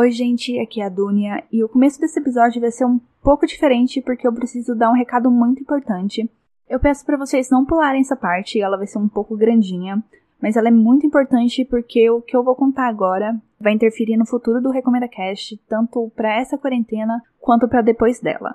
Oi, gente, aqui é a Dunia e o começo desse episódio vai ser um pouco diferente porque eu preciso dar um recado muito importante. Eu peço para vocês não pularem essa parte, ela vai ser um pouco grandinha, mas ela é muito importante porque o que eu vou contar agora vai interferir no futuro do Recomenda Cast, tanto para essa quarentena quanto para depois dela.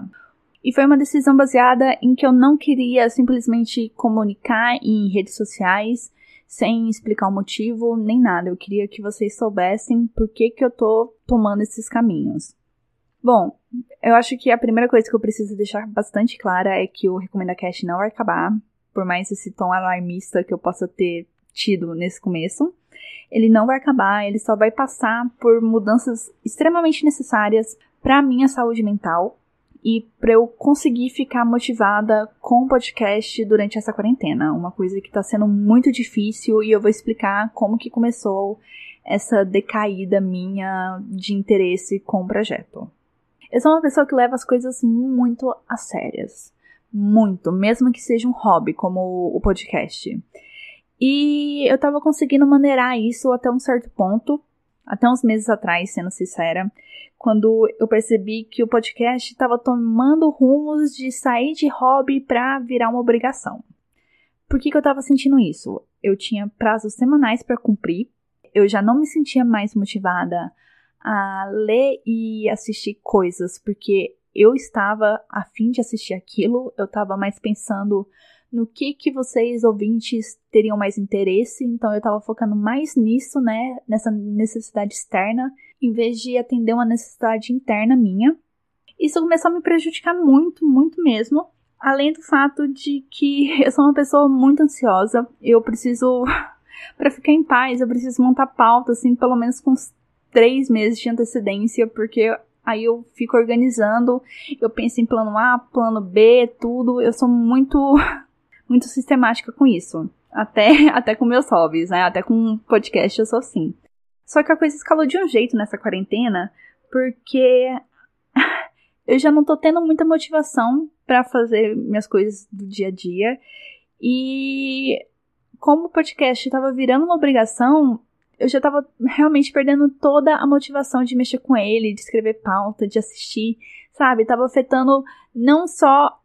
E foi uma decisão baseada em que eu não queria simplesmente comunicar em redes sociais sem explicar o motivo nem nada. Eu queria que vocês soubessem por que, que eu tô tomando esses caminhos. Bom, eu acho que a primeira coisa que eu preciso deixar bastante clara é que o Recomenda Cast não vai acabar, por mais esse tom alarmista que eu possa ter tido nesse começo. Ele não vai acabar, ele só vai passar por mudanças extremamente necessárias para minha saúde mental e para eu conseguir ficar motivada com o podcast durante essa quarentena, uma coisa que está sendo muito difícil e eu vou explicar como que começou essa decaída minha de interesse com o projeto. Eu sou uma pessoa que leva as coisas muito a sérias, muito, mesmo que seja um hobby como o podcast. E eu tava conseguindo maneirar isso até um certo ponto, até uns meses atrás, sendo sincera, quando eu percebi que o podcast estava tomando rumos de sair de hobby para virar uma obrigação. Por que, que eu estava sentindo isso? Eu tinha prazos semanais para cumprir, eu já não me sentia mais motivada a ler e assistir coisas, porque eu estava a fim de assistir aquilo, eu estava mais pensando no que que vocês ouvintes teriam mais interesse, então eu estava focando mais nisso, né, nessa necessidade externa, em vez de atender uma necessidade interna minha. Isso começou a me prejudicar muito, muito mesmo. Além do fato de que eu sou uma pessoa muito ansiosa, eu preciso, para ficar em paz, eu preciso montar pauta, assim, pelo menos com uns três meses de antecedência, porque aí eu fico organizando, eu penso em plano A, plano B, tudo. Eu sou muito muito sistemática com isso. Até, até com meus hobbies, né? Até com podcast eu sou assim. Só que a coisa escalou de um jeito nessa quarentena, porque eu já não tô tendo muita motivação para fazer minhas coisas do dia a dia. E como o podcast estava virando uma obrigação, eu já estava realmente perdendo toda a motivação de mexer com ele, de escrever pauta, de assistir, sabe? Tava afetando não só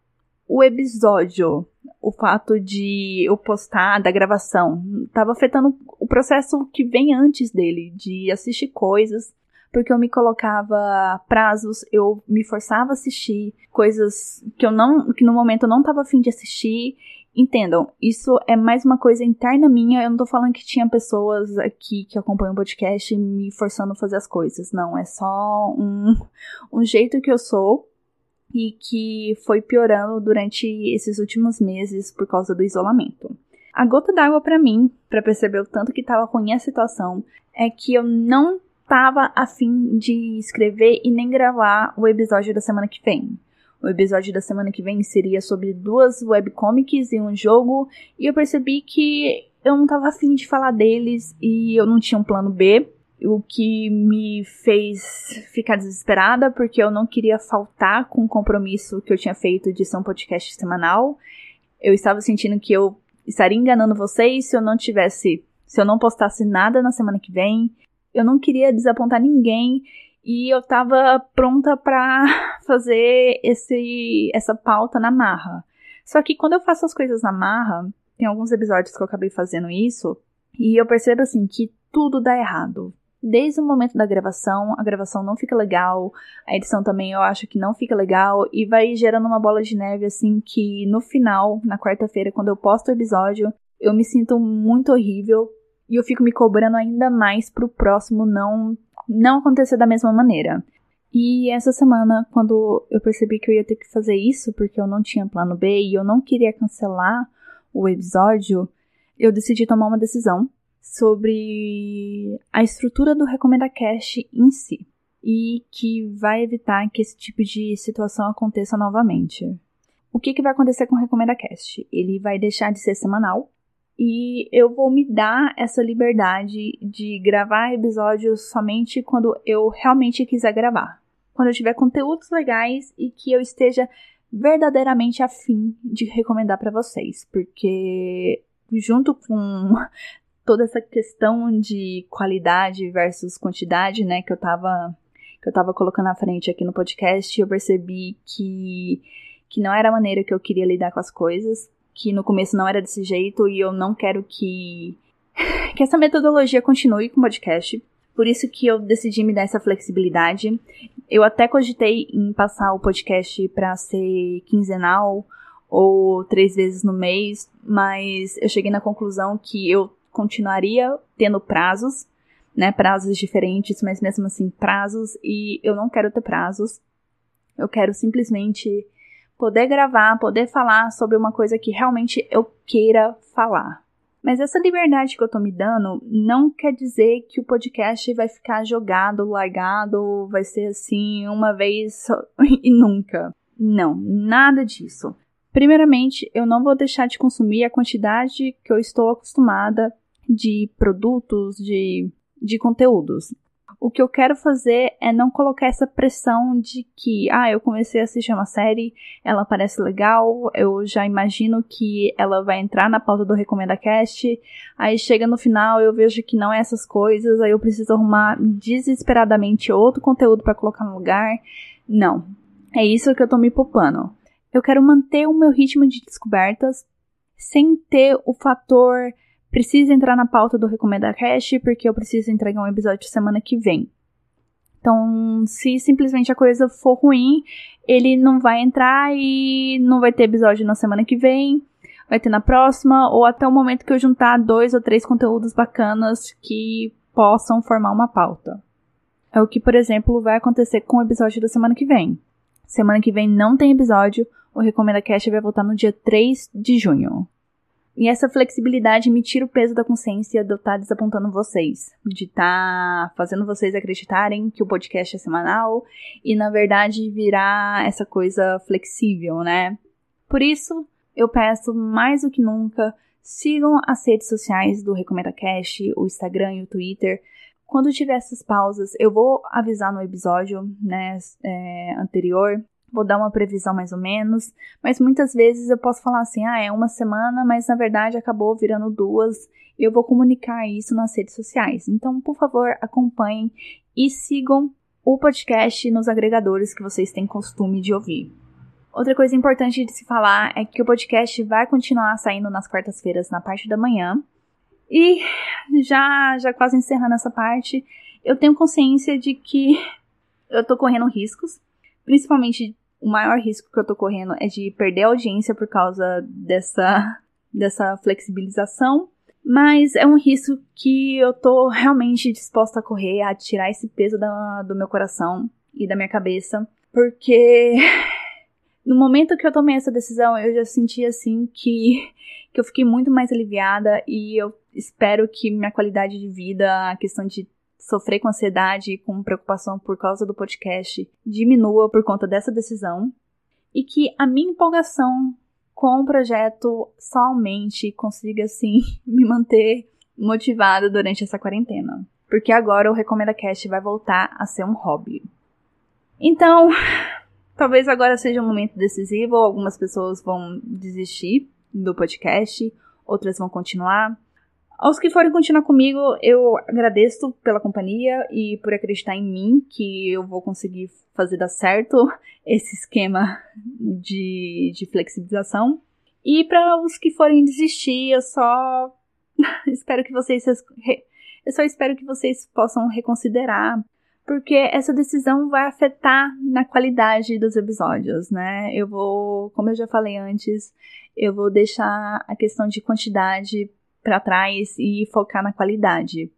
o episódio, o fato de eu postar da gravação, tava afetando o processo que vem antes dele, de assistir coisas, porque eu me colocava prazos, eu me forçava a assistir coisas que eu não, que no momento eu não tava afim de assistir. Entendam, isso é mais uma coisa interna minha. Eu não tô falando que tinha pessoas aqui que acompanham o podcast me forçando a fazer as coisas. Não, é só um, um jeito que eu sou e que foi piorando durante esses últimos meses por causa do isolamento. A gota d'água para mim, para perceber o tanto que estava ruim a situação, é que eu não estava afim de escrever e nem gravar o episódio da semana que vem. O episódio da semana que vem seria sobre duas webcomics e um jogo, e eu percebi que eu não estava afim de falar deles e eu não tinha um plano B o que me fez ficar desesperada porque eu não queria faltar com o compromisso que eu tinha feito de ser um podcast semanal. Eu estava sentindo que eu estaria enganando vocês se eu não tivesse, se eu não postasse nada na semana que vem. Eu não queria desapontar ninguém e eu estava pronta para fazer esse essa pauta na marra. Só que quando eu faço as coisas na marra, tem alguns episódios que eu acabei fazendo isso, e eu percebo assim que tudo dá errado desde o momento da gravação, a gravação não fica legal, a edição também eu acho que não fica legal, e vai gerando uma bola de neve assim que no final, na quarta-feira, quando eu posto o episódio, eu me sinto muito horrível e eu fico me cobrando ainda mais pro próximo não não acontecer da mesma maneira. E essa semana, quando eu percebi que eu ia ter que fazer isso, porque eu não tinha plano B e eu não queria cancelar o episódio, eu decidi tomar uma decisão sobre a estrutura do Recomenda Cash em si e que vai evitar que esse tipo de situação aconteça novamente. O que, que vai acontecer com o Recomenda Cast? Ele vai deixar de ser semanal e eu vou me dar essa liberdade de gravar episódios somente quando eu realmente quiser gravar. Quando eu tiver conteúdos legais e que eu esteja verdadeiramente afim de recomendar para vocês, porque junto com toda essa questão de qualidade versus quantidade, né, que eu tava que eu tava colocando à frente aqui no podcast, eu percebi que, que não era a maneira que eu queria lidar com as coisas, que no começo não era desse jeito e eu não quero que, que essa metodologia continue com o podcast. Por isso que eu decidi me dar essa flexibilidade. Eu até cogitei em passar o podcast para ser quinzenal ou três vezes no mês, mas eu cheguei na conclusão que eu continuaria tendo prazos, né, prazos diferentes, mas mesmo assim prazos, e eu não quero ter prazos. Eu quero simplesmente poder gravar, poder falar sobre uma coisa que realmente eu queira falar. Mas essa liberdade que eu tô me dando não quer dizer que o podcast vai ficar jogado, largado, vai ser assim uma vez e nunca. Não, nada disso. Primeiramente, eu não vou deixar de consumir a quantidade que eu estou acostumada de produtos, de, de conteúdos. O que eu quero fazer é não colocar essa pressão de que, ah, eu comecei a assistir uma série, ela parece legal, eu já imagino que ela vai entrar na pauta do Recomenda Cast, aí chega no final eu vejo que não é essas coisas, aí eu preciso arrumar desesperadamente outro conteúdo para colocar no lugar. Não. É isso que eu tô me poupando. Eu quero manter o meu ritmo de descobertas sem ter o fator precisa entrar na pauta do Recomenda Cast porque eu preciso entregar um episódio semana que vem. Então, se simplesmente a coisa for ruim, ele não vai entrar e não vai ter episódio na semana que vem, vai ter na próxima, ou até o momento que eu juntar dois ou três conteúdos bacanas que possam formar uma pauta. É o que, por exemplo, vai acontecer com o episódio da semana que vem. Semana que vem não tem episódio, o Recomenda Cast vai voltar no dia 3 de junho. E essa flexibilidade me tira o peso da consciência de eu estar tá desapontando vocês, de estar tá fazendo vocês acreditarem que o podcast é semanal e na verdade virar essa coisa flexível, né? Por isso, eu peço mais do que nunca, sigam as redes sociais do Recomenda Cast, o Instagram e o Twitter. Quando tiver essas pausas, eu vou avisar no episódio né, é, anterior vou dar uma previsão mais ou menos, mas muitas vezes eu posso falar assim, ah, é uma semana, mas na verdade acabou virando duas, e eu vou comunicar isso nas redes sociais. Então, por favor, acompanhem e sigam o podcast nos agregadores que vocês têm costume de ouvir. Outra coisa importante de se falar é que o podcast vai continuar saindo nas quartas-feiras na parte da manhã. E já já quase encerrando essa parte, eu tenho consciência de que eu tô correndo riscos, principalmente o maior risco que eu tô correndo é de perder a audiência por causa dessa, dessa flexibilização. Mas é um risco que eu tô realmente disposta a correr, a tirar esse peso da, do meu coração e da minha cabeça. Porque no momento que eu tomei essa decisão, eu já senti assim que, que eu fiquei muito mais aliviada e eu espero que minha qualidade de vida, a questão de sofrer com ansiedade e com preocupação por causa do podcast diminua por conta dessa decisão e que a minha empolgação com o projeto somente consiga, assim, me manter motivada durante essa quarentena. Porque agora o Recomenda Cast vai voltar a ser um hobby. Então, talvez agora seja um momento decisivo, algumas pessoas vão desistir do podcast, outras vão continuar. Aos que forem continuar comigo, eu agradeço pela companhia e por acreditar em mim que eu vou conseguir fazer dar certo esse esquema de, de flexibilização. E para os que forem desistir, eu só espero que vocês eu só espero que vocês possam reconsiderar, porque essa decisão vai afetar na qualidade dos episódios, né? Eu vou, como eu já falei antes, eu vou deixar a questão de quantidade para trás e focar na qualidade.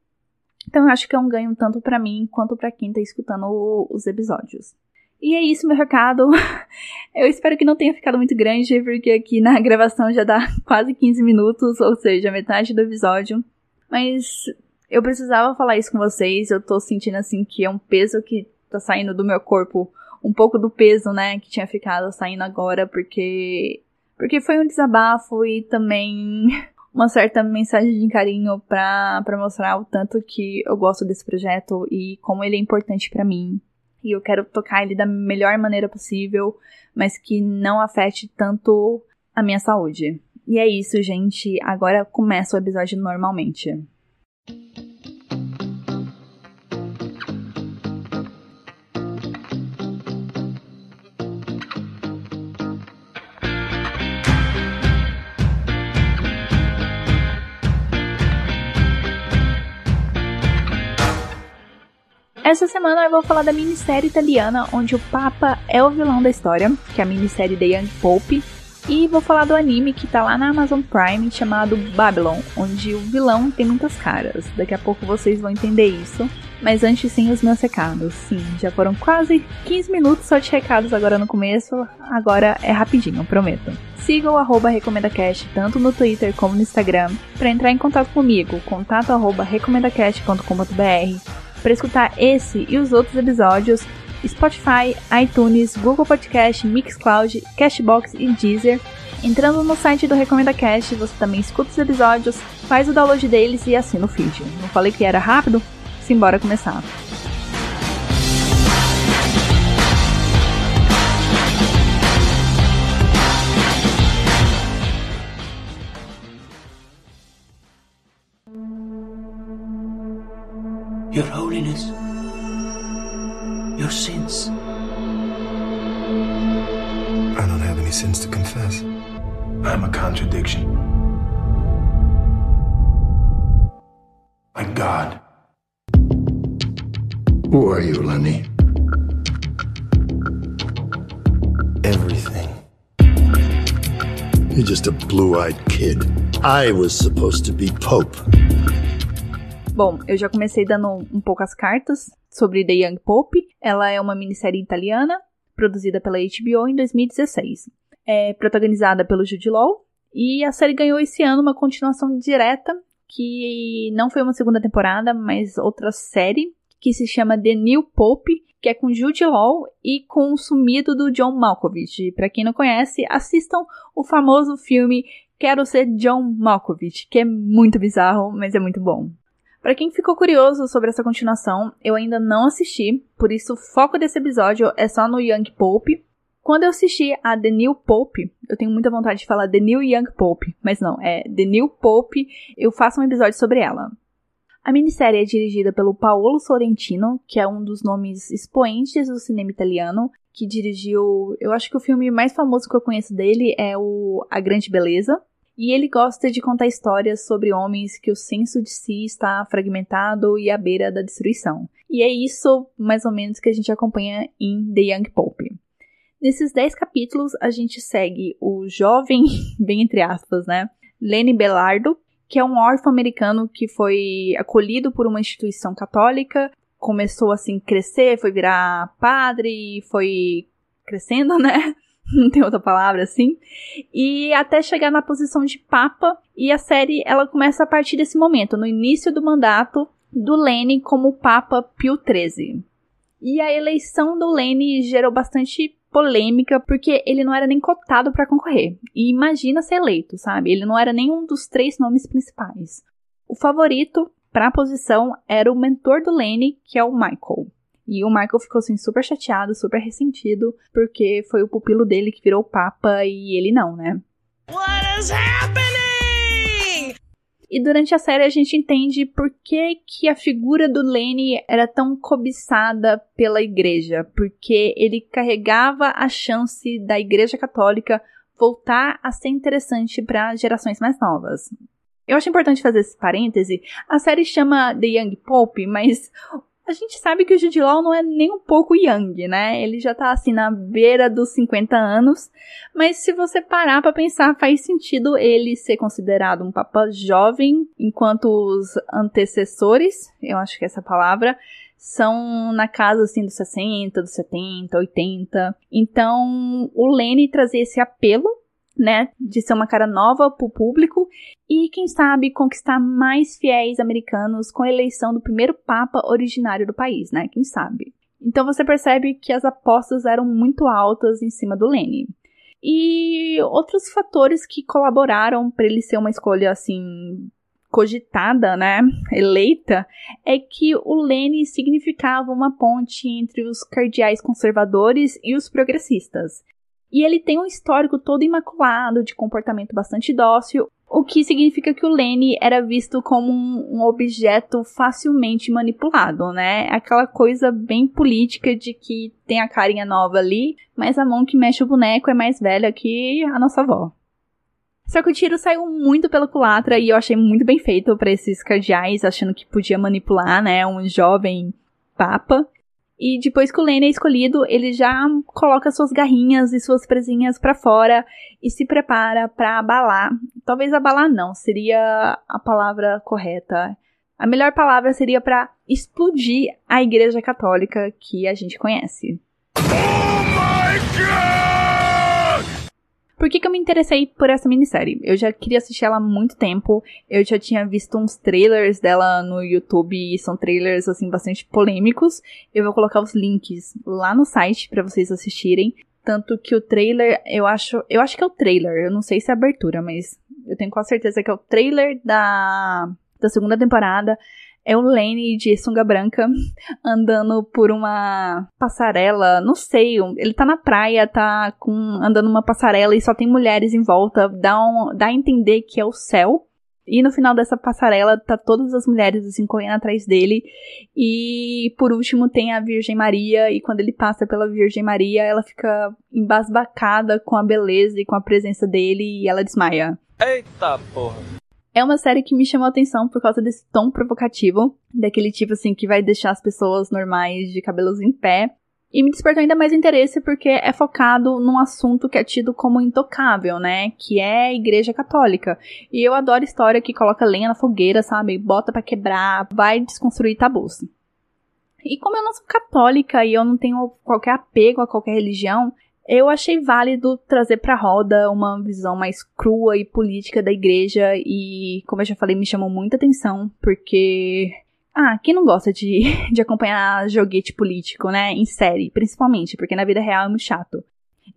Então eu acho que é um ganho tanto para mim quanto para quem tá escutando o, os episódios. E é isso, meu recado. Eu espero que não tenha ficado muito grande, porque aqui na gravação já dá quase 15 minutos, ou seja, metade do episódio. Mas eu precisava falar isso com vocês. Eu tô sentindo assim que é um peso que tá saindo do meu corpo, um pouco do peso, né, que tinha ficado saindo agora, porque porque foi um desabafo e também uma certa mensagem de carinho para mostrar o tanto que eu gosto desse projeto e como ele é importante para mim. E eu quero tocar ele da melhor maneira possível, mas que não afete tanto a minha saúde. E é isso, gente. Agora começa o episódio normalmente. Essa semana eu vou falar da minissérie italiana onde o Papa é o vilão da história, que é a minissérie The Young Pope, e vou falar do anime que tá lá na Amazon Prime chamado Babylon, onde o vilão tem muitas caras. Daqui a pouco vocês vão entender isso. Mas antes sim os meus recados. Sim, já foram quase 15 minutos só de recados agora no começo. Agora é rapidinho, prometo. Siga o RecomendaCast tanto no Twitter como no Instagram. Para entrar em contato comigo, contato arroba recomendacast.com.br. Para escutar esse e os outros episódios, Spotify, iTunes, Google Podcast, Mixcloud, Cashbox e Deezer. Entrando no site do Recomenda Cast, você também escuta os episódios, faz o download deles e assina o feed. Não falei que era rápido? Simbora começar. Your Holiness your sins. I don't have any sins to confess. I'm a contradiction. My God. Who are you, Lenny? Everything. You're just a blue-eyed kid. I was supposed to be Pope. Bom, eu já comecei dando um pouco as cartas sobre The Young Pope. Ela é uma minissérie italiana, produzida pela HBO em 2016. É protagonizada pelo Jude Law, e a série ganhou esse ano uma continuação direta, que não foi uma segunda temporada, mas outra série, que se chama The New Pope, que é com Jude Law e com o sumido do John Malkovich. Para quem não conhece, assistam o famoso filme Quero Ser John Malkovich, que é muito bizarro, mas é muito bom. Para quem ficou curioso sobre essa continuação, eu ainda não assisti, por isso o foco desse episódio é só no Young Pope. Quando eu assisti a The New Pope, eu tenho muita vontade de falar The New Young Pope, mas não, é The New Pope, eu faço um episódio sobre ela. A minissérie é dirigida pelo Paolo Sorrentino, que é um dos nomes expoentes do cinema italiano, que dirigiu, eu acho que o filme mais famoso que eu conheço dele é o A Grande Beleza, e ele gosta de contar histórias sobre homens que o senso de si está fragmentado e à beira da destruição. E é isso, mais ou menos, que a gente acompanha em The Young Pope. Nesses 10 capítulos, a gente segue o jovem, bem entre aspas, né? Lenny Belardo, que é um órfão americano que foi acolhido por uma instituição católica, começou assim crescer, foi virar padre, foi crescendo, né? não tem outra palavra assim, e até chegar na posição de papa, e a série ela começa a partir desse momento, no início do mandato do Lene como Papa Pio XIII. E a eleição do Lene gerou bastante polêmica porque ele não era nem cotado para concorrer. E imagina ser eleito, sabe? Ele não era nenhum dos três nomes principais. O favorito para a posição era o mentor do Lene, que é o Michael. E o Michael ficou assim super chateado, super ressentido, porque foi o pupilo dele que virou papa e ele não, né? What is happening? E durante a série a gente entende por que, que a figura do Lenny era tão cobiçada pela igreja, porque ele carregava a chance da igreja católica voltar a ser interessante para gerações mais novas. Eu acho importante fazer esse parêntese. A série chama The Young Pope, mas a gente sabe que o Jude Law não é nem um pouco young, né? Ele já tá assim na beira dos 50 anos, mas se você parar para pensar, faz sentido ele ser considerado um papa jovem, enquanto os antecessores, eu acho que é essa palavra, são na casa assim dos 60, dos 70, 80. Então, o Lenny trazia esse apelo né, de ser uma cara nova para o público e, quem sabe, conquistar mais fiéis americanos com a eleição do primeiro papa originário do país, né? Quem sabe? Então você percebe que as apostas eram muito altas em cima do Lenny. E outros fatores que colaboraram para ele ser uma escolha assim cogitada, né, eleita, é que o Lenny significava uma ponte entre os cardeais conservadores e os progressistas. E ele tem um histórico todo imaculado, de comportamento bastante dócil, o que significa que o Lenny era visto como um, um, objeto facilmente manipulado, né? Aquela coisa bem política de que tem a carinha nova ali, mas a mão que mexe o boneco é mais velha que a nossa avó. Só que o tiro saiu muito pela culatra e eu achei muito bem feito para esses cardeais, achando que podia manipular, né, um jovem Papa. E depois que o Lane é escolhido, ele já coloca suas garrinhas e suas presinhas para fora e se prepara para abalar. Talvez abalar não, seria a palavra correta. A melhor palavra seria para explodir a Igreja Católica que a gente conhece. Oh my God! Por que, que eu me interessei por essa minissérie? Eu já queria assistir ela há muito tempo. Eu já tinha visto uns trailers dela no YouTube e são trailers assim bastante polêmicos. Eu vou colocar os links lá no site para vocês assistirem. Tanto que o trailer, eu acho, eu acho que é o trailer, eu não sei se é abertura, mas eu tenho quase certeza que é o trailer da da segunda temporada é o Lane de sunga branca andando por uma passarela, não sei, ele tá na praia, tá com andando numa passarela e só tem mulheres em volta, dá, um, dá a entender que é o céu. E no final dessa passarela tá todas as mulheres assim correndo atrás dele. E por último tem a Virgem Maria e quando ele passa pela Virgem Maria, ela fica embasbacada com a beleza e com a presença dele e ela desmaia. Eita porra. É uma série que me chamou a atenção por causa desse tom provocativo, daquele tipo assim que vai deixar as pessoas normais de cabelos em pé. E me despertou ainda mais interesse porque é focado num assunto que é tido como intocável, né? Que é a Igreja Católica. E eu adoro história que coloca lenha na fogueira, sabe? Bota para quebrar, vai desconstruir tabus. E como eu não sou católica e eu não tenho qualquer apego a qualquer religião, eu achei válido trazer para roda uma visão mais crua e política da igreja e, como eu já falei, me chamou muita atenção porque ah, quem não gosta de, de acompanhar joguete político, né? Em série, principalmente, porque na vida real é muito chato.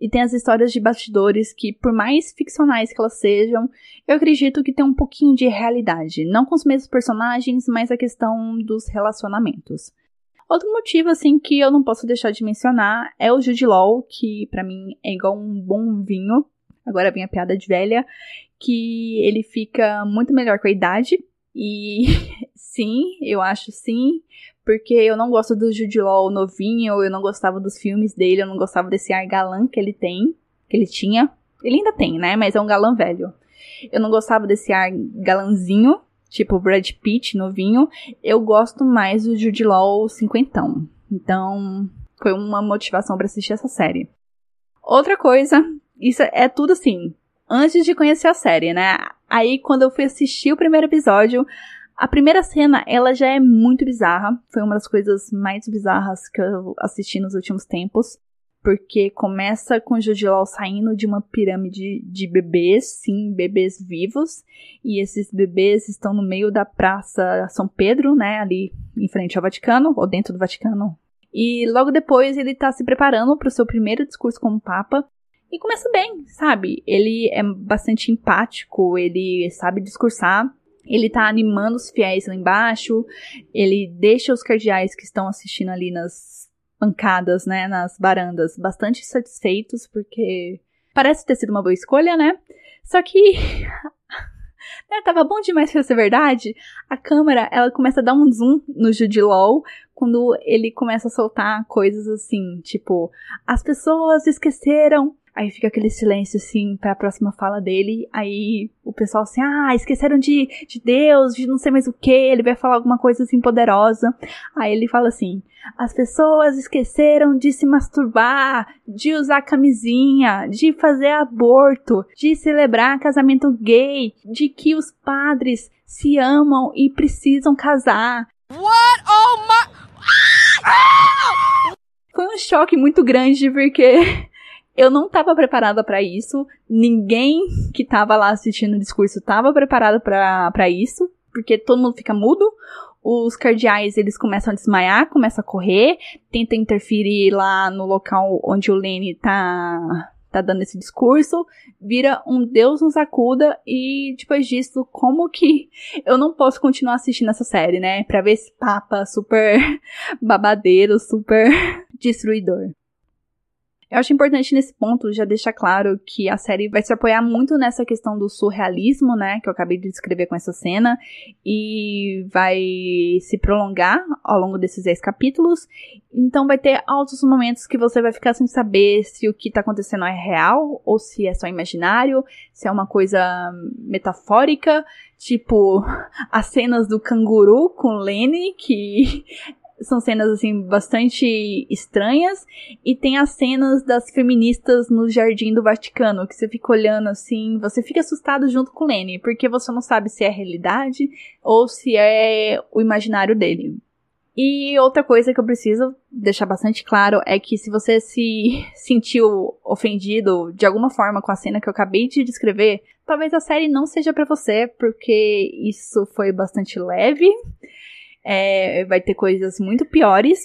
E tem as histórias de bastidores que, por mais ficcionais que elas sejam, eu acredito que tem um pouquinho de realidade. Não com os mesmos personagens, mas a questão dos relacionamentos. Outro motivo, assim, que eu não posso deixar de mencionar é o Jude Law, que para mim é igual um bom vinho. Agora vem a piada de velha, que ele fica muito melhor com a idade. E sim, eu acho sim, porque eu não gosto do Jude Law novinho, eu não gostava dos filmes dele, eu não gostava desse ar galã que ele tem, que ele tinha. Ele ainda tem, né? Mas é um galã velho. Eu não gostava desse ar galãzinho tipo Brad Pitt novinho, eu gosto mais do Jude Law cinquentão. Então, foi uma motivação para assistir essa série. Outra coisa, isso é tudo assim, antes de conhecer a série, né? Aí quando eu fui assistir o primeiro episódio, a primeira cena, ela já é muito bizarra. Foi uma das coisas mais bizarras que eu assisti nos últimos tempos porque começa com Jude Law saindo de uma pirâmide de bebês, sim, bebês vivos, e esses bebês estão no meio da Praça São Pedro, né, ali em frente ao Vaticano, ou dentro do Vaticano. E logo depois ele tá se preparando para o seu primeiro discurso como Papa, e começa bem, sabe? Ele é bastante empático, ele sabe discursar, ele tá animando os fiéis lá embaixo, ele deixa os cardeais que estão assistindo ali nas pancadas, né, nas barandas, bastante satisfeitos, porque parece ter sido uma boa escolha, né? Só que né, tava bom demais pra ser verdade. A câmera, ela começa a dar um zoom no Jude Law quando ele começa a soltar coisas assim, tipo, as pessoas esqueceram Aí fica aquele silêncio assim para a próxima fala dele. Aí o pessoal assim, ah, esqueceram de, de Deus, de não sei mais o que. Ele vai falar alguma coisa assim poderosa. Aí ele fala assim: as pessoas esqueceram de se masturbar, de usar camisinha, de fazer aborto, de celebrar casamento gay, de que os padres se amam e precisam casar. What? Oh my. Foi um choque muito grande porque eu não estava preparada para isso. Ninguém que estava lá assistindo o discurso estava preparado para isso, porque todo mundo fica mudo. Os cardeais, eles começam a desmaiar, começam a correr, tentam interferir lá no local onde o Lene tá tá dando esse discurso, vira um Deus nos acuda e depois disso, como que eu não posso continuar assistindo essa série, né? Pra ver esse papa super babadeiro, super destruidor. Eu acho importante nesse ponto já deixar claro que a série vai se apoiar muito nessa questão do surrealismo, né, que eu acabei de descrever com essa cena, e vai se prolongar ao longo desses 10 capítulos. Então vai ter altos momentos que você vai ficar sem saber se o que tá acontecendo é real ou se é só imaginário, se é uma coisa metafórica, tipo as cenas do canguru com Lenny, que são cenas assim bastante estranhas e tem as cenas das feministas no jardim do Vaticano que você fica olhando assim, você fica assustado junto com o Lenny, porque você não sabe se é realidade ou se é o imaginário dele. E outra coisa que eu preciso deixar bastante claro é que se você se sentiu ofendido de alguma forma com a cena que eu acabei de descrever, talvez a série não seja para você, porque isso foi bastante leve. É, vai ter coisas muito piores.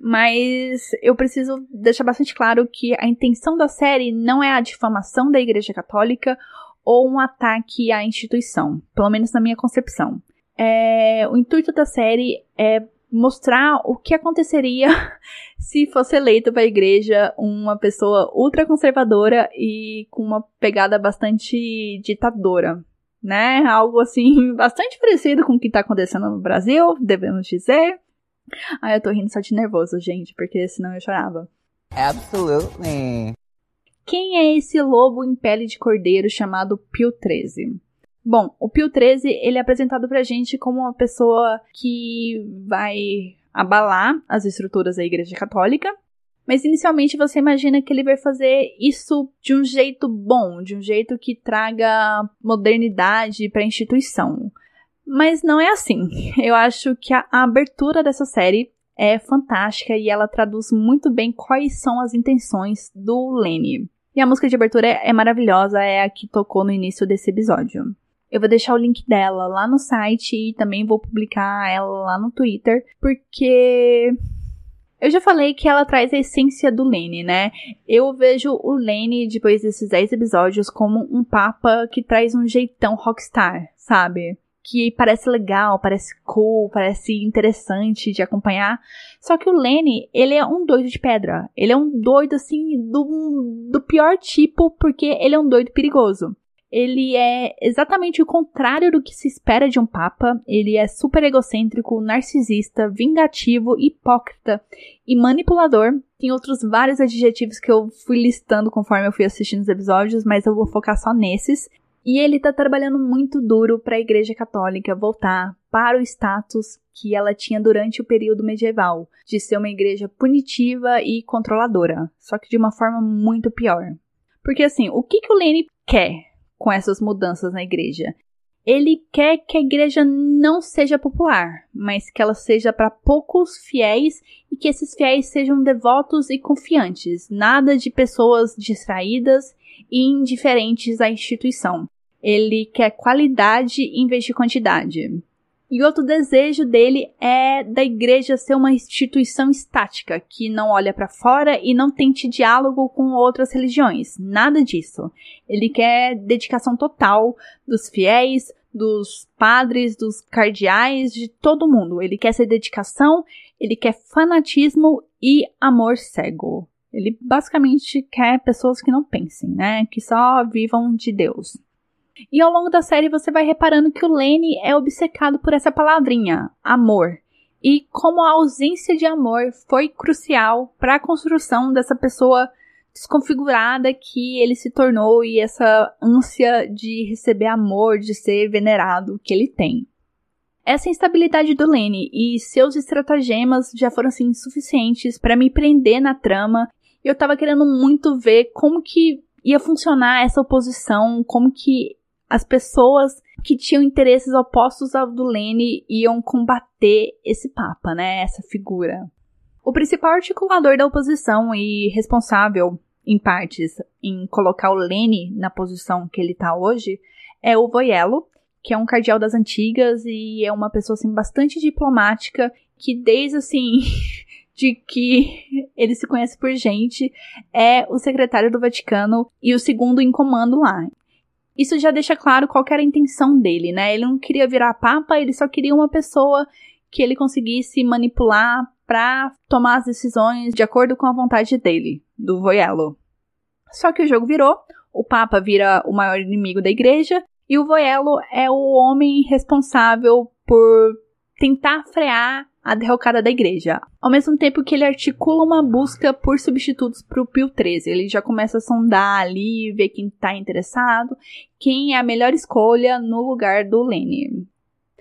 Mas eu preciso deixar bastante claro que a intenção da série não é a difamação da Igreja Católica ou um ataque à instituição, pelo menos na minha concepção. É, o intuito da série é mostrar o que aconteceria se fosse eleito para a igreja uma pessoa ultraconservadora e com uma pegada bastante ditadora, né? Algo assim bastante parecido com o que está acontecendo no Brasil, devemos dizer. Ai, eu tô rindo só de nervoso, gente, porque senão eu chorava. Absolutely. Quem é esse lobo em pele de cordeiro chamado Pio 13? Bom, o Pio XIII, ele é apresentado pra gente como uma pessoa que vai abalar as estruturas da Igreja Católica, mas inicialmente você imagina que ele vai fazer isso de um jeito bom, de um jeito que traga modernidade para a instituição. Mas não é assim. Eu acho que a, a abertura dessa série é fantástica e ela traduz muito bem quais são as intenções do Lenny. E a música de abertura é, é maravilhosa, é a que tocou no início desse episódio. Eu vou deixar o link dela lá no site e também vou publicar ela lá no Twitter, porque eu já falei que ela traz a essência do Lene, né? Eu vejo o Lene, depois desses 10 episódios, como um papa que traz um jeitão rockstar, sabe? Que parece legal, parece cool, parece interessante de acompanhar. Só que o Lenny, ele é um doido de pedra. Ele é um doido, assim, do, do pior tipo, porque ele é um doido perigoso ele é exatamente o contrário do que se espera de um papa. Ele é super egocêntrico, narcisista, vingativo, hipócrita e manipulador. Tem outros vários adjetivos que eu fui listando conforme eu fui assistindo os episódios, mas eu vou focar só nesses. E ele tá trabalhando muito duro para a Igreja Católica voltar para o status que ela tinha durante o período medieval, de ser uma igreja punitiva e controladora, só que de uma forma muito pior. Porque assim, o que que o Lene quer? Com essas mudanças na igreja. Ele quer que a igreja não seja popular, mas que ela seja para poucos fiéis e que esses fiéis sejam devotos e confiantes, nada de pessoas distraídas e indiferentes à instituição. Ele quer qualidade em vez de quantidade. E outro desejo dele é da igreja ser uma instituição estática, que não olha para fora e não tente diálogo com outras religiões. Nada disso. Ele quer dedicação total dos fiéis, dos padres, dos cardeais, de todo mundo. Ele quer essa dedicação, ele quer fanatismo e amor cego. Ele basicamente quer pessoas que não pensem, né? Que só vivam de Deus. E ao longo da série você vai reparando que o Lenny é obcecado por essa palavrinha, amor. E como a ausência de amor foi crucial para a construção dessa pessoa desconfigurada que ele se tornou e essa ânsia de receber amor, de ser venerado que ele tem. Essa instabilidade do Lenny e seus estratagemas já foram assim suficientes para me prender na trama. E eu tava querendo muito ver como que ia funcionar essa oposição, como que as pessoas que tinham interesses opostos ao do Lene iam combater esse papa, né, essa figura. O principal articulador da oposição e responsável, em partes, em colocar o Lene na posição que ele está hoje é o Voyello, que é um cardeal das antigas e é uma pessoa assim bastante diplomática que desde assim de que ele se conhece por gente, é o secretário do Vaticano e o segundo em comando lá. Isso já deixa claro qual era a intenção dele, né? Ele não queria virar papa, ele só queria uma pessoa que ele conseguisse manipular para tomar as decisões de acordo com a vontade dele, do Voyello. Só que o jogo virou, o papa vira o maior inimigo da igreja e o Voyello é o homem responsável por tentar frear a derrocada da igreja. Ao mesmo tempo que ele articula uma busca por substitutos para o Pio XIII. Ele já começa a sondar ali, ver quem está interessado, quem é a melhor escolha no lugar do Lenny.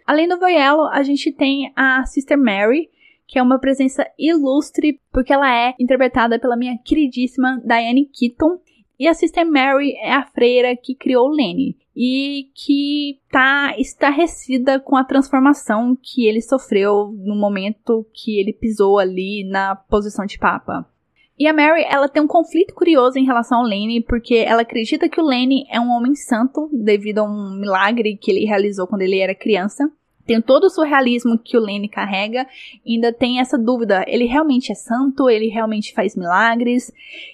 Além do Voyello, a gente tem a Sister Mary, que é uma presença ilustre, porque ela é interpretada pela minha queridíssima Diane Keaton. E a Sister Mary é a freira que criou Lenny e que tá estarrecida com a transformação que ele sofreu no momento que ele pisou ali na posição de papa. E a Mary, ela tem um conflito curioso em relação ao Lenny, porque ela acredita que o Lenny é um homem santo devido a um milagre que ele realizou quando ele era criança. Tem todo o surrealismo que o Lenny carrega, ainda tem essa dúvida, ele realmente é santo, ele realmente faz milagres.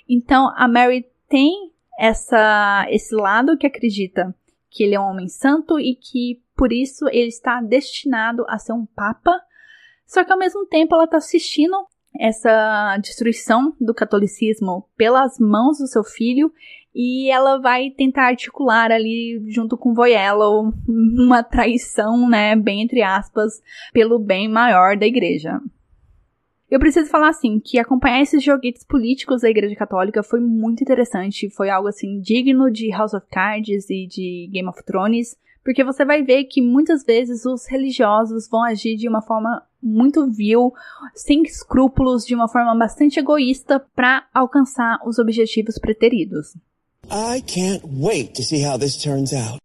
Então a Mary tem essa esse lado que acredita que ele é um homem santo e que por isso ele está destinado a ser um papa. Só que ao mesmo tempo ela está assistindo essa destruição do catolicismo pelas mãos do seu filho e ela vai tentar articular ali junto com Voyello uma traição, né, bem entre aspas, pelo bem maior da igreja. Eu preciso falar assim que acompanhar esses joguetes políticos da Igreja Católica foi muito interessante, foi algo assim digno de House of Cards e de Game of Thrones, porque você vai ver que muitas vezes os religiosos vão agir de uma forma muito vil, sem escrúpulos, de uma forma bastante egoísta para alcançar os objetivos preteridos. I can't wait to see how this turns out.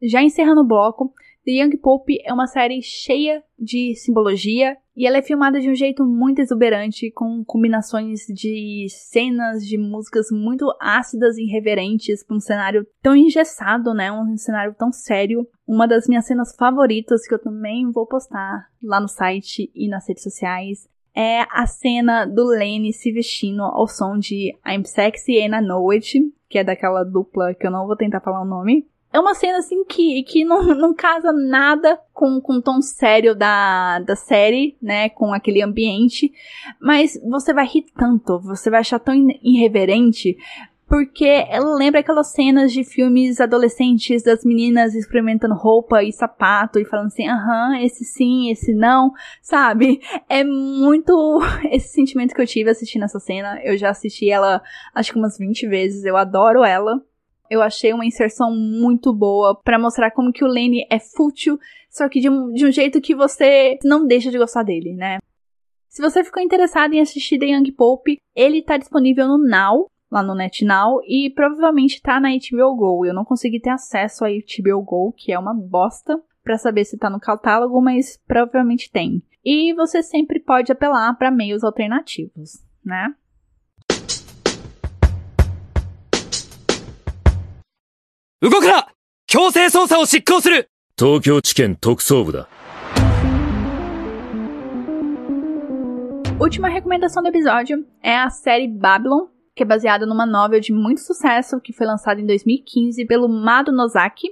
Já encerrando o bloco, The Young Pope é uma série cheia de simbologia e ela é filmada de um jeito muito exuberante, com combinações de cenas, de músicas muito ácidas e irreverentes, para um cenário tão engessado, né? Um cenário tão sério. Uma das minhas cenas favoritas, que eu também vou postar lá no site e nas redes sociais, é a cena do Lenny se vestindo ao som de I'm Sexy and I Know It, que é daquela dupla que eu não vou tentar falar o nome. É uma cena assim que, que não, não casa nada com, com o tom sério da, da série, né? Com aquele ambiente. Mas você vai rir tanto, você vai achar tão irreverente. Porque ela lembra aquelas cenas de filmes adolescentes das meninas experimentando roupa e sapato e falando assim, aham, esse sim, esse não, sabe? É muito esse sentimento que eu tive assistindo essa cena. Eu já assisti ela acho que umas 20 vezes, eu adoro ela. Eu achei uma inserção muito boa para mostrar como que o Lenny é fútil, só que de um, de um jeito que você não deixa de gostar dele, né? Se você ficou interessado em assistir The Young Pope, ele tá disponível no Now, lá no NetNow, e provavelmente tá na HBO Go. Eu não consegui ter acesso a HBO Go, que é uma bosta, para saber se tá no catálogo, mas provavelmente tem. E você sempre pode apelar para meios alternativos, né? 動くな強制捜査を執行する東京地検特捜部だ。Última recomendação do episódio é a série Babylon, que é baseada numa novel de muito sucesso que foi lançada em 2015 pelo Mado Nozaki.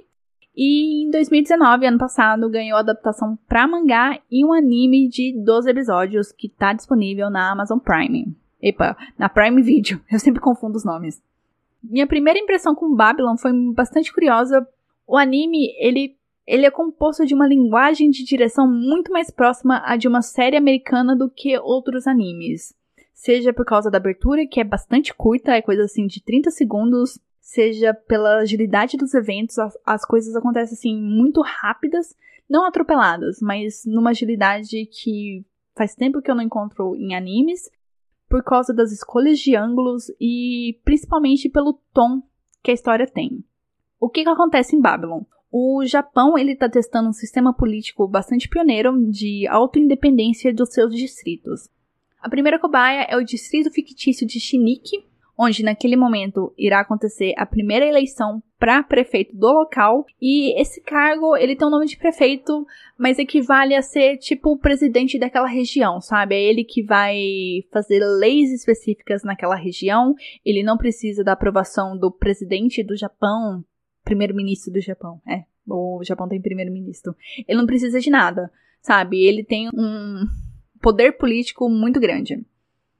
E em 2019, ano passado, ganhou adaptação para mangá e um anime de 12 episódios que está disponível na Amazon Prime. Epa, na Prime Video. Eu sempre confundo os nomes. Minha primeira impressão com Babylon foi bastante curiosa. O anime, ele, ele é composto de uma linguagem de direção muito mais próxima à de uma série americana do que outros animes. Seja por causa da abertura, que é bastante curta, é coisa assim de 30 segundos, seja pela agilidade dos eventos, as, as coisas acontecem assim muito rápidas, não atropeladas, mas numa agilidade que faz tempo que eu não encontro em animes por causa das escolhas de ângulos e principalmente pelo tom que a história tem. O que, que acontece em Babylon? O Japão ele está testando um sistema político bastante pioneiro de autoindependência dos seus distritos. A primeira cobaia é o distrito fictício de Shiniki, onde naquele momento irá acontecer a primeira eleição para prefeito do local e esse cargo ele tem o nome de prefeito, mas equivale a ser tipo o presidente daquela região, sabe? É ele que vai fazer leis específicas naquela região. Ele não precisa da aprovação do presidente do Japão, primeiro-ministro do Japão, é. O Japão tem primeiro-ministro. Ele não precisa de nada, sabe? Ele tem um poder político muito grande.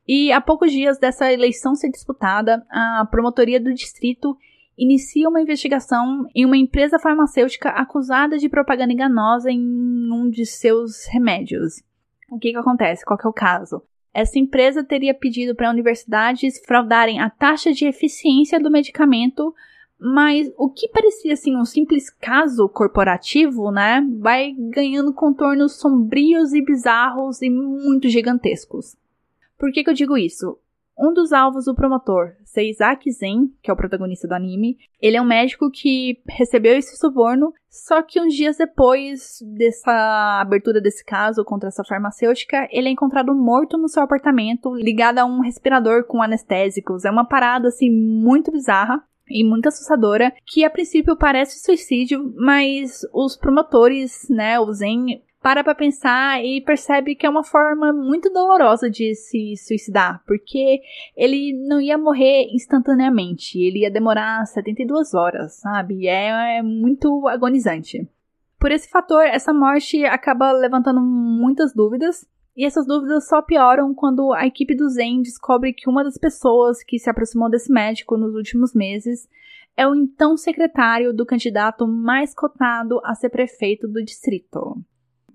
E a poucos dias dessa eleição ser disputada, a promotoria do distrito inicia uma investigação em uma empresa farmacêutica acusada de propaganda enganosa em um de seus remédios. O que, que acontece? Qual que é o caso? Essa empresa teria pedido para universidades fraudarem a taxa de eficiência do medicamento Mas o que parecia assim um simples caso corporativo, né, vai ganhando contornos sombrios e bizarros e muito gigantescos. Por que, que eu digo isso? Um dos alvos do promotor, Seizaki Zen, que é o protagonista do anime, ele é um médico que recebeu esse suborno, só que uns dias depois dessa abertura desse caso contra essa farmacêutica, ele é encontrado morto no seu apartamento, ligado a um respirador com anestésicos. É uma parada assim muito bizarra e muito assustadora, que a princípio parece suicídio, mas os promotores, né, o Zen, para pra pensar e percebe que é uma forma muito dolorosa de se suicidar, porque ele não ia morrer instantaneamente, ele ia demorar 72 horas, sabe? É, é muito agonizante. Por esse fator, essa morte acaba levantando muitas dúvidas, e essas dúvidas só pioram quando a equipe do Zen descobre que uma das pessoas que se aproximou desse médico nos últimos meses é o então secretário do candidato mais cotado a ser prefeito do distrito.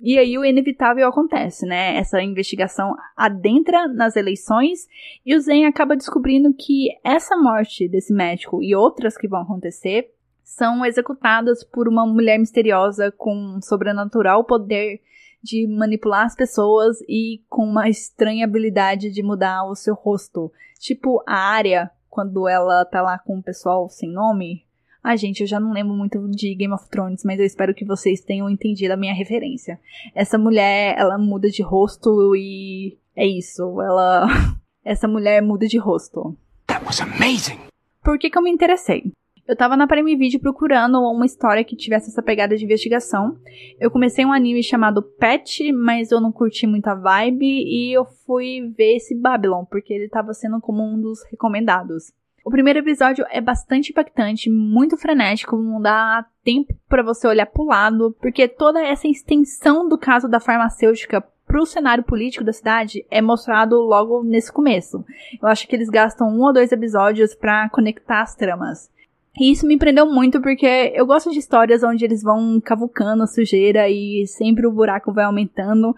E aí o inevitável acontece, né? Essa investigação adentra nas eleições e o Zen acaba descobrindo que essa morte desse médico e outras que vão acontecer são executadas por uma mulher misteriosa com sobrenatural poder de manipular as pessoas e com uma estranha habilidade de mudar o seu rosto. Tipo a área, quando ela tá lá com o pessoal sem nome, ah, gente, eu já não lembro muito de Game of Thrones, mas eu espero que vocês tenham entendido a minha referência. Essa mulher, ela muda de rosto e é isso, ela essa mulher muda de rosto. That was amazing. Por que que eu me interessei? Eu tava na Prime Video procurando uma história que tivesse essa pegada de investigação. Eu comecei um anime chamado Pet, mas eu não curti muita vibe e eu fui ver esse Babylon, porque ele tava sendo como um dos recomendados. O primeiro episódio é bastante impactante, muito frenético, não dá tempo para você olhar pro lado, porque toda essa extensão do caso da farmacêutica pro cenário político da cidade é mostrado logo nesse começo. Eu acho que eles gastam um ou dois episódios para conectar as tramas. E isso me prendeu muito porque eu gosto de histórias onde eles vão cavucando a sujeira e sempre o buraco vai aumentando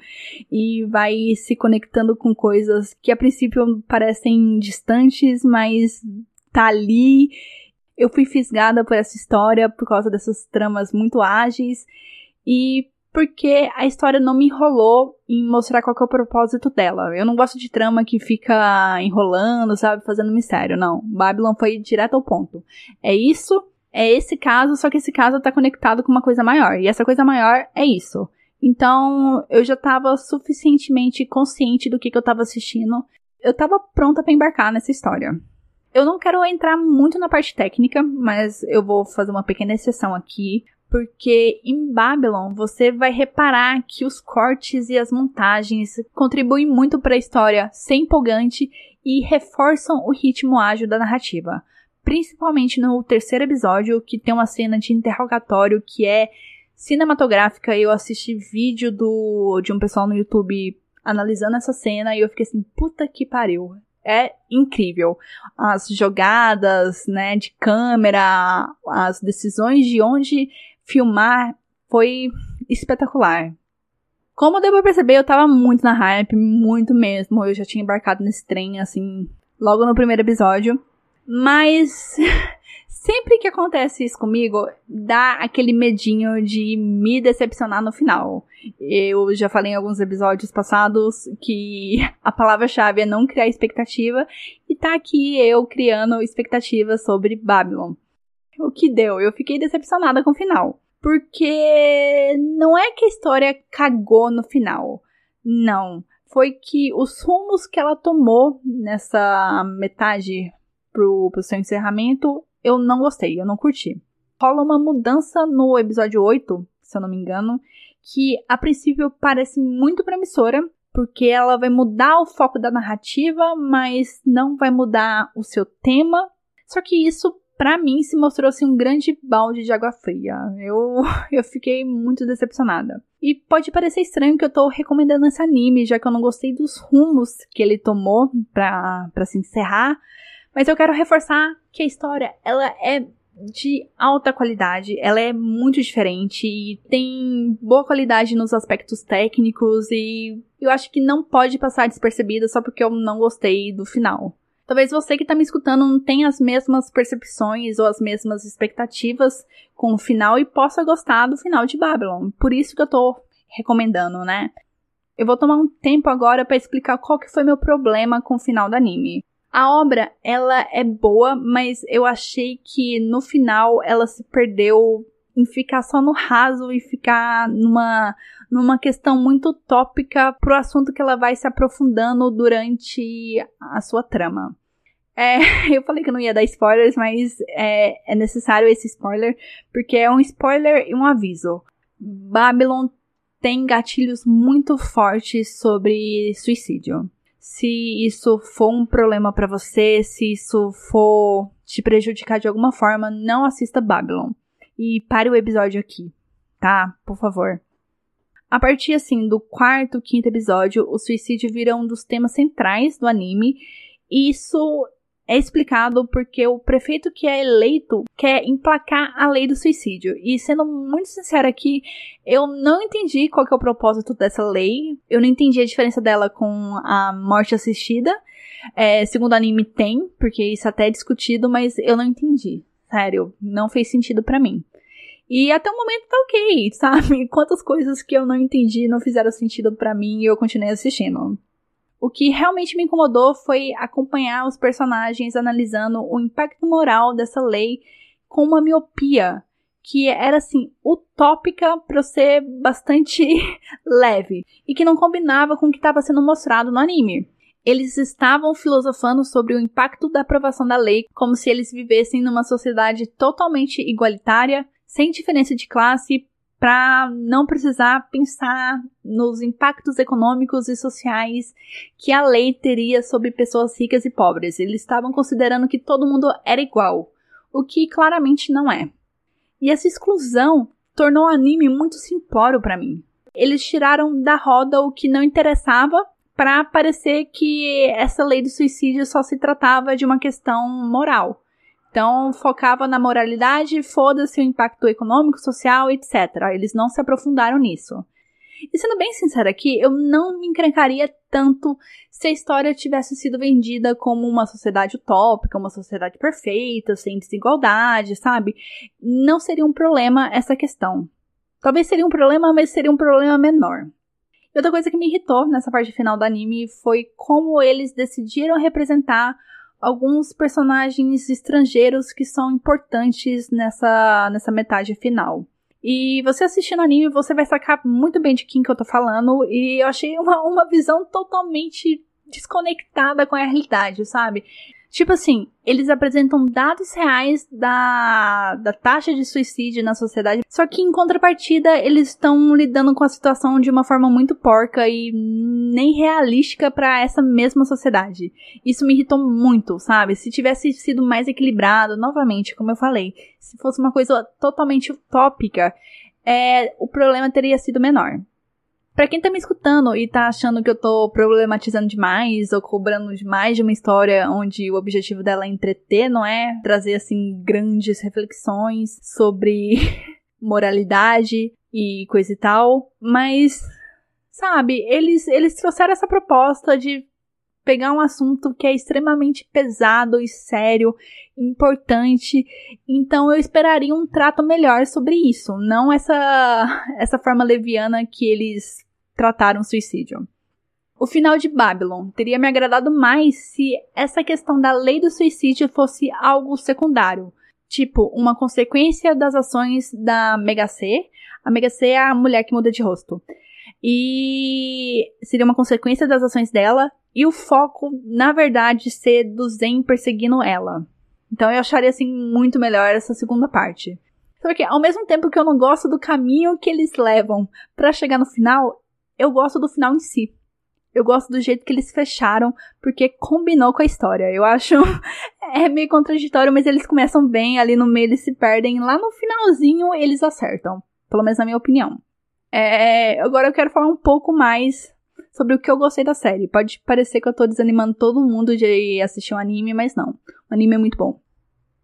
e vai se conectando com coisas que a princípio parecem distantes, mas tá ali. Eu fui fisgada por essa história por causa dessas tramas muito ágeis e porque a história não me enrolou em mostrar qual é o propósito dela. Eu não gosto de trama que fica enrolando, sabe, fazendo mistério. Não, Babylon foi direto ao ponto. É isso, é esse caso, só que esse caso tá conectado com uma coisa maior. E essa coisa maior é isso. Então, eu já tava suficientemente consciente do que, que eu tava assistindo. Eu tava pronta para embarcar nessa história. Eu não quero entrar muito na parte técnica, mas eu vou fazer uma pequena exceção aqui, porque em Babylon você vai reparar que os cortes e as montagens contribuem muito para a história ser empolgante e reforçam o ritmo ágil da narrativa. Principalmente no terceiro episódio, que tem uma cena de interrogatório que é cinematográfica. Eu assisti vídeo do, de um pessoal no YouTube analisando essa cena e eu fiquei assim, puta que pariu é incrível. As jogadas, né, de câmera, as decisões de onde filmar foi espetacular. Como deu pra perceber, eu tava muito na hype, muito mesmo. Eu já tinha embarcado nesse trem, assim, logo no primeiro episódio. Mas sempre que acontece isso comigo, dá aquele medinho de me decepcionar no final. Eu já falei em alguns episódios passados que a palavra-chave é não criar expectativa, e tá aqui eu criando expectativas sobre Babylon. O que deu? Eu fiquei decepcionada com o final. Porque não é que a história cagou no final. Não. Foi que os rumos que ela tomou nessa metade pro, pro seu encerramento eu não gostei, eu não curti. Rola uma mudança no episódio 8, se eu não me engano, que a princípio parece muito promissora, porque ela vai mudar o foco da narrativa, mas não vai mudar o seu tema. Só que isso, para mim, se mostrou assim, um grande balde de água fria. Eu, eu fiquei muito decepcionada. E pode parecer estranho que eu tô recomendando esse anime, já que eu não gostei dos rumos que ele tomou pra, pra se encerrar. Mas eu quero reforçar que a história, ela é de alta qualidade, ela é muito diferente e tem boa qualidade nos aspectos técnicos e eu acho que não pode passar despercebida só porque eu não gostei do final. Talvez você que tá me escutando não tenha as mesmas percepções ou as mesmas expectativas com o final e possa gostar do final de Babylon. Por isso que eu tô recomendando, né? Eu vou tomar um tempo agora para explicar qual que foi meu problema com o final do anime. A obra, ela é boa, mas eu achei que no final ela se perdeu em ficar só no raso e ficar numa numa questão muito tópica pro assunto que ela vai se aprofundando durante a sua trama. É, eu falei que não ia dar spoilers, mas é, é necessário esse spoiler, porque é um spoiler e um aviso. Babylon tem gatilhos muito fortes sobre suicídio. Se isso for um problema para você, se isso for te prejudicar de alguma forma, não assista Babylon. E pare o episódio aqui, tá? Por favor. A partir assim do quarto, quinto episódio, o suicídio vira um dos temas centrais do anime. E isso é explicado porque o prefeito que é eleito quer emplacar a lei do suicídio. E sendo muito sincera aqui, eu não entendi qual é o propósito dessa lei. Eu não entendi a diferença dela com a morte assistida. É, segundo o anime tem, porque isso até é discutido, mas eu não entendi. Sério, não fez sentido para mim. E até o momento tá ok, sabe? Quantas coisas que eu não entendi não fizeram sentido para mim e eu continuei assistindo. O que realmente me incomodou foi acompanhar os personagens analisando o impacto moral dessa lei com uma miopia que era assim utópica para ser bastante leve e que não combinava com o que estava sendo mostrado no anime. Eles estavam filosofando sobre o impacto da aprovação da lei como se eles vivessem numa sociedade totalmente igualitária, sem diferença de classe, para não precisar pensar nos impactos econômicos e sociais que a lei teria sobre pessoas ricas e pobres. Eles estavam considerando que todo mundo era igual, o que claramente não é. E essa exclusão tornou o anime muito simplório para mim. Eles tiraram da roda o que não interessava para parecer que essa lei do suicídio só se tratava de uma questão moral. Então, focava na moralidade, foda-se o impacto econômico, social, etc. Eles não se aprofundaram nisso. E sendo bem sincera aqui, eu não me encrencaria tanto se a história tivesse sido vendida como uma sociedade utópica, uma sociedade perfeita, sem desigualdade, sabe? Não seria um problema essa questão. Talvez seria um problema, mas seria um problema menor. E outra coisa que me irritou nessa parte final do anime foi como eles decidiram representar alguns personagens estrangeiros que são importantes nessa, nessa metade final. E você assistindo anime, você vai sacar muito bem de quem que eu tô falando. E eu achei uma, uma visão totalmente desconectada com a realidade, sabe? Tipo assim, eles apresentam dados reais da, da taxa de suicídio na sociedade, só que em contrapartida eles estão lidando com a situação de uma forma muito porca e nem realística para essa mesma sociedade. Isso me irritou muito, sabe? Se tivesse sido mais equilibrado, novamente, como eu falei, se fosse uma coisa totalmente utópica, é, o problema teria sido menor. Para quem tá me escutando e tá achando que eu tô problematizando demais ou cobrando demais de uma história onde o objetivo dela é entreter, não é? Trazer assim grandes reflexões sobre moralidade e coisa e tal, mas sabe, eles eles trouxeram essa proposta de pegar um assunto que é extremamente pesado e sério, importante. Então eu esperaria um trato melhor sobre isso, não essa essa forma leviana que eles trataram o suicídio. O final de Babylon teria me agradado mais se essa questão da lei do suicídio fosse algo secundário, tipo uma consequência das ações da Mega C. A Mega C é a mulher que muda de rosto. E seria uma consequência das ações dela e o foco, na verdade, ser do Zen perseguindo ela. Então eu acharia assim muito melhor essa segunda parte. Porque ao mesmo tempo que eu não gosto do caminho que eles levam para chegar no final, eu gosto do final em si. Eu gosto do jeito que eles fecharam, porque combinou com a história. Eu acho é meio contraditório, mas eles começam bem, ali no meio eles se perdem, lá no finalzinho eles acertam. Pelo menos na minha opinião. É, agora eu quero falar um pouco mais sobre o que eu gostei da série. Pode parecer que eu tô desanimando todo mundo de assistir um anime, mas não. O anime é muito bom.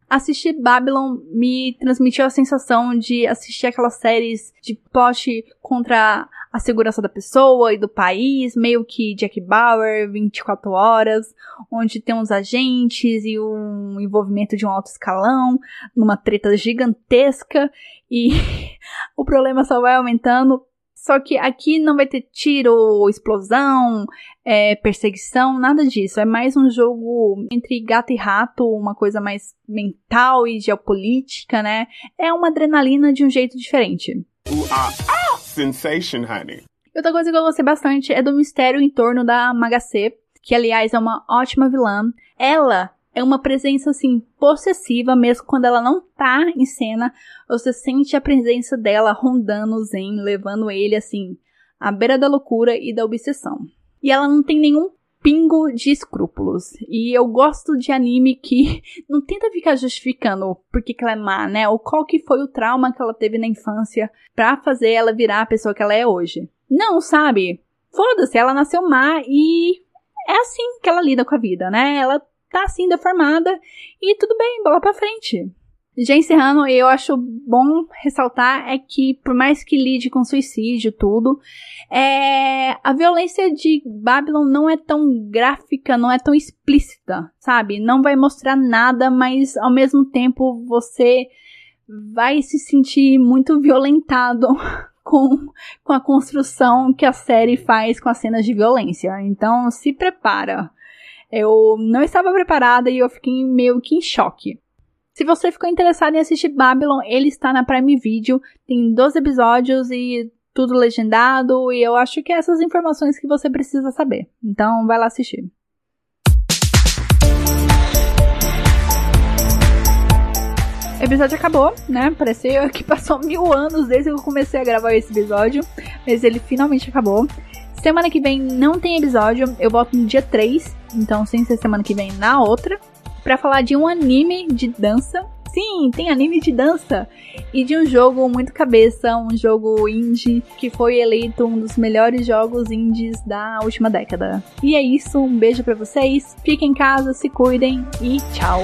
Assistir Babylon me transmitiu a sensação de assistir aquelas séries de plot contra a segurança da pessoa e do país, meio que Jack Bauer, 24 horas, onde tem uns agentes e um envolvimento de um alto escalão, numa treta gigantesca, e o problema só vai aumentando. Só que aqui não vai ter tiro, explosão, é, perseguição, nada disso. É mais um jogo entre gato e rato, uma coisa mais mental e geopolítica, né? É uma adrenalina de um jeito diferente. Uh, Sensation, honey. Outra coisa que eu gostei bastante é do mistério em torno da Magacê, que aliás é uma ótima vilã. Ela é uma presença assim possessiva, mesmo quando ela não tá em cena, você sente a presença dela rondando o Zen, levando ele assim à beira da loucura e da obsessão. E ela não tem nenhum pingo de escrúpulos. E eu gosto de anime que não tenta ficar justificando por que, ela é má, né? Ou qual que foi o trauma que ela teve na infância pra fazer ela virar a pessoa que ela é hoje. Não, sabe? Foda-se, ela nasceu má e é assim que ela lida com a vida, né? Ela tá assim deformada e tudo bem, bola pra frente. Já encerrando, eu acho bom ressaltar é que, por mais que lide com suicídio tudo, é, a violência de Babylon não é tão gráfica, não é tão explícita, sabe? Não vai mostrar nada, mas ao mesmo tempo você vai se sentir muito violentado com, com a construção que a série faz com as cenas de violência. Então, se prepara. Eu não estava preparada e eu fiquei meio que em choque. Se você ficou interessado em assistir Babylon, ele está na Prime Video, tem 12 episódios e tudo legendado, e eu acho que é essas informações que você precisa saber. Então, vai lá assistir. O episódio acabou, né? Pareceu que passou mil anos desde que eu comecei a gravar esse episódio, mas ele finalmente acabou. Semana que vem não tem episódio, eu volto no dia 3, então sem ser semana que vem na outra para falar de um anime de dança. Sim, tem anime de dança. E de um jogo muito cabeça, um jogo indie que foi eleito um dos melhores jogos indies da última década. E é isso, um beijo para vocês. Fiquem em casa, se cuidem e tchau.